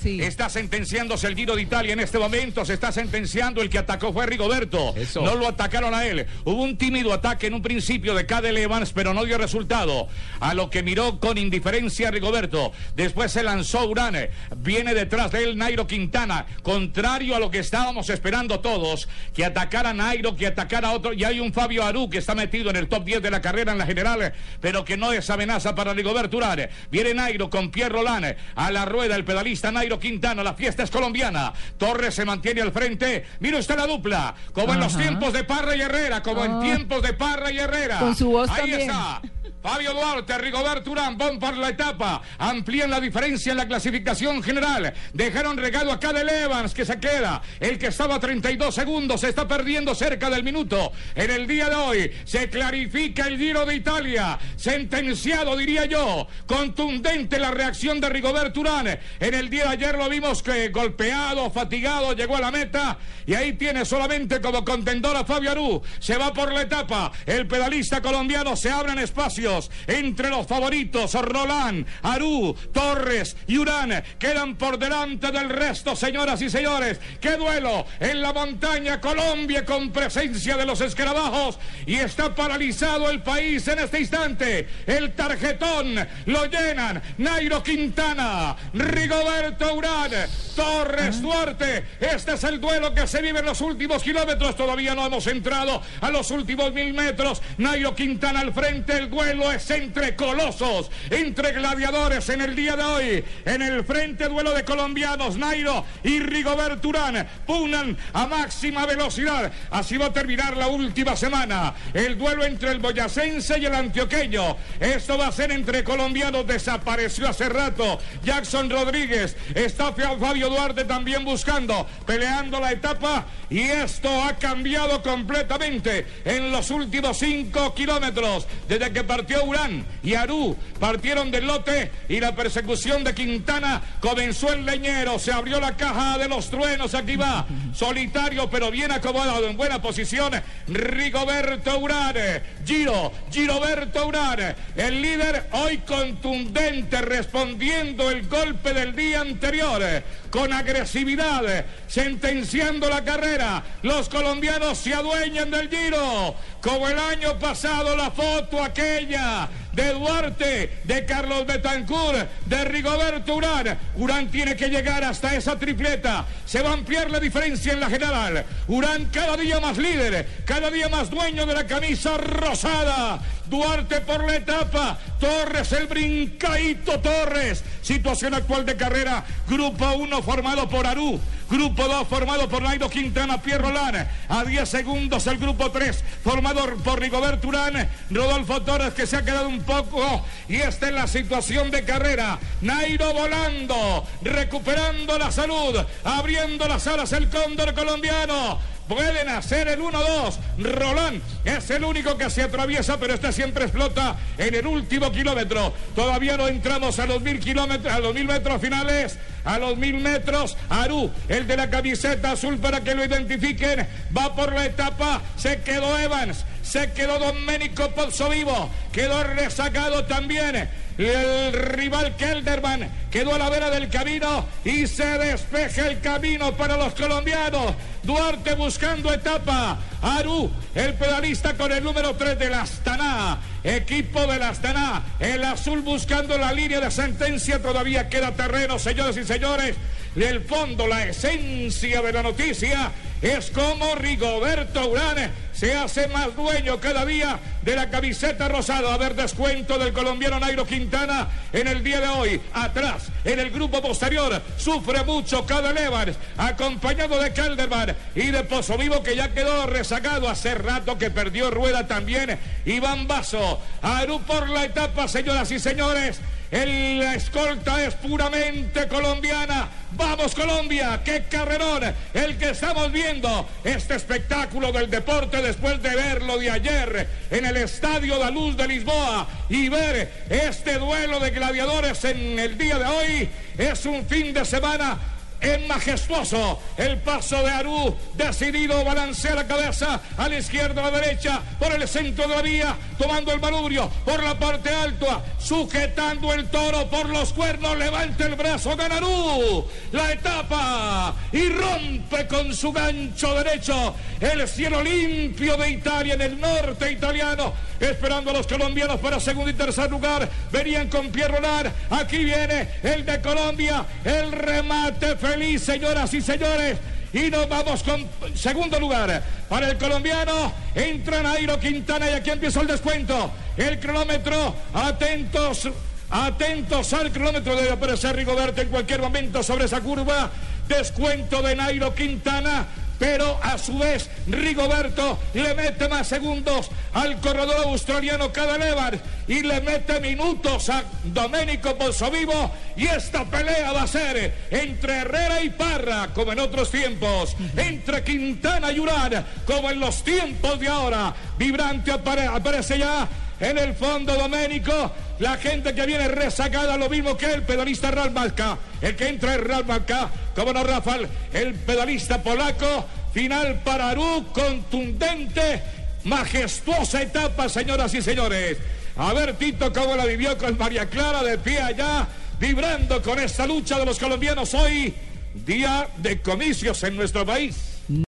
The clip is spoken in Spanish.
Sí. Está sentenciándose el Giro de Italia en este momento. Se está sentenciando el que atacó fue Rigoberto. Eso. No lo atacaron a él. Hubo un tímido ataque en un principio de Cadel Evans, pero no dio resultado. A lo que miró con indiferencia Rigoberto. Después se lanzó Urane. Viene detrás de él Nairo Quintana. Contrario a lo que estábamos esperando todos. Que atacara a Nairo, que atacara a otro. Y hay un Fabio Aru que está metido en el top 10 de la carrera en la general, pero que no es amenaza para Rigoberto Urane. Viene Nairo con Pierre Roland. A la rueda el pedalista Nairo Quintana. La fiesta es colombiana. Torres se mantiene al frente. Mira usted la dupla. Como en los tiempos de Parra y Herrera. Como en Ah. tiempos de Parra y Herrera. Con su voz Ahí también. está. Fabio Duarte, Rigoberto Urán, van por la etapa, amplían la diferencia en la clasificación general, dejaron regalo a Cadel Evans que se queda, el que estaba a 32 segundos se está perdiendo cerca del minuto. En el día de hoy se clarifica el Giro de Italia, sentenciado diría yo, contundente la reacción de Rigoberto Urán. En el día de ayer lo vimos que golpeado, fatigado, llegó a la meta. Y ahí tiene solamente como contendor a Fabio Aru. Se va por la etapa, el pedalista colombiano se abren entre los favoritos, Roland, Aru, Torres y Urán quedan por delante del resto, señoras y señores. ¡Qué duelo en la montaña Colombia con presencia de los escarabajos! Y está paralizado el país en este instante. El tarjetón lo llenan Nairo Quintana, Rigoberto Urán, Torres Duarte. Este es el duelo que se vive en los últimos kilómetros. Todavía no hemos entrado a los últimos mil metros. Nairo Quintana al frente. El duelo es entre colosos, entre gladiadores en el día de hoy. En el frente, duelo de colombianos. Nairo y Rigoberto Urán a máxima velocidad. Así va a terminar la última semana. El duelo entre el boyacense y el antioqueño. Esto va a ser entre colombianos. Desapareció hace rato Jackson Rodríguez. Está Fabio Duarte también buscando, peleando la etapa. Y esto ha cambiado completamente en los últimos cinco kilómetros. Desde que partió Urán y Aru partieron del lote y la persecución de Quintana comenzó el leñero. Se abrió la caja de los truenos. Aquí va, solitario pero bien acomodado, en buena posición. Rigoberto Urán. Giro, Giroberto Urán. El líder hoy contundente, respondiendo el golpe del día anterior. Con agresividad, sentenciando la carrera. Los colombianos se adueñan del Giro. Como el año pasado, la foto aquella de Duarte, de Carlos Betancourt, de Rigoberto Urán. Urán tiene que llegar hasta esa tripleta. Se va a ampliar la diferencia en la general. Urán cada día más líder, cada día más dueño de la camisa rosada. Duarte por la etapa. Torres, el brincadito Torres. Situación actual de carrera. Grupo 1 formado por Aru. Grupo 2 formado por Nairo Quintana, Pierre Roland. A 10 segundos el grupo 3 formado por Rigoberto Urán. Rodolfo Torres que se ha quedado un poco. Y esta es la situación de carrera. Nairo volando, recuperando la salud, abriendo las alas el cóndor colombiano. Pueden hacer el 1-2. Roland es el único que se atraviesa, pero este siempre explota en el último kilómetro. Todavía no entramos a los mil kilómetros, a los mil metros finales. A los mil metros, Aru, el de la camiseta azul para que lo identifiquen, va por la etapa. Se quedó Evans, se quedó Domenico Pozzovivo, quedó rezagado también. El rival Kelderman quedó a la vera del camino y se despeja el camino para los colombianos. Duarte buscando etapa. Aru, el pedalista con el número 3 del Astana. Equipo del Astana. El azul buscando la línea de sentencia. Todavía queda terreno, señores y señores. El fondo, la esencia de la noticia es como Rigoberto Urán se hace más dueño cada día de la camiseta rosada. A ver, descuento del colombiano Nairo Quintana en el día de hoy. Atrás, en el grupo posterior, sufre mucho cada Evans, acompañado de Calderman y de Pozo Vivo, que ya quedó rezagado hace rato que perdió rueda también. Iván Vaso, Aru por la etapa, señoras y señores. El, la escolta es puramente colombiana. Vamos Colombia, qué carrerón el que estamos viendo. Este espectáculo del deporte después de verlo de ayer en el Estadio La Luz de Lisboa y ver este duelo de gladiadores en el día de hoy es un fin de semana es majestuoso el paso de Arú, decidido, balancea la cabeza a la izquierda, a la derecha, por el centro de la vía, tomando el manubrio por la parte alta, sujetando el toro por los cuernos, levanta el brazo, gana Arú, la etapa y rompe con su gancho derecho el cielo limpio de Italia en el norte italiano, esperando a los colombianos para segundo y tercer lugar, venían con Pierre aquí viene el de Colombia, el remate feliz, señoras y señores. Y nos vamos con segundo lugar para el colombiano. Entra Nairo Quintana y aquí empieza el descuento. El cronómetro, atentos, atentos al cronómetro. Debe aparecer Rigoberto en cualquier momento sobre esa curva. Descuento de Nairo Quintana pero a su vez Rigoberto le mete más segundos al corredor australiano Cadalevar y le mete minutos a Domenico Vivo y esta pelea va a ser entre Herrera y Parra como en otros tiempos, entre Quintana y Urán como en los tiempos de ahora. Vibrante aparece ya en el fondo Doménico, la gente que viene rezagada, lo mismo que el pedalista Ralmarca. El que entra es Ralmarca, como no Rafael, el pedalista polaco. Final para Arú, contundente, majestuosa etapa, señoras y señores. A ver, Tito, cómo la vivió con María Clara de pie allá, vibrando con esta lucha de los colombianos hoy, día de comicios en nuestro país.